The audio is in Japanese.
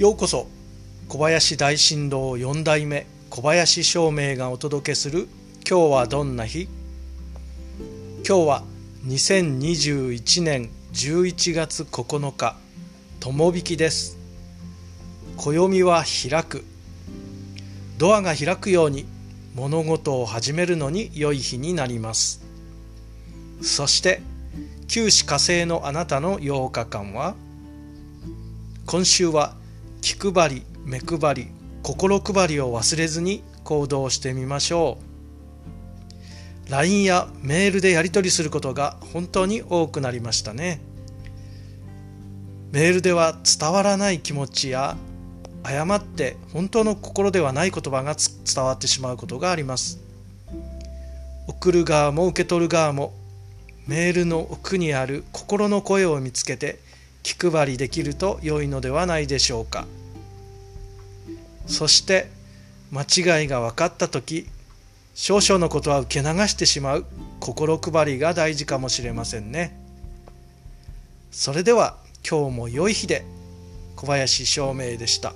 ようこそ小林大震動4代目小林照明がお届けする「今日はどんな日?」今日は2021年11月9日友引きです。暦は開く。ドアが開くように物事を始めるのに良い日になります。そして九死火星のあなたの8日間は？今週は気配り目配り心配りを忘れずに行動してみましょう。LINE やメールでやり取りすることが本当に多くなりましたね。メールでは伝わらない気持ちや誤って本当の心ではない言葉が伝わってしまうことがあります。送る側も受け取る側もメールの奥にある心の声を見つけて気配りできると良いのではないでしょうか。そして間違いが分かった時少々のことは受け流してしまう。心配りが大事かもしれませんね。それでは今日も良い日で小林照明でした。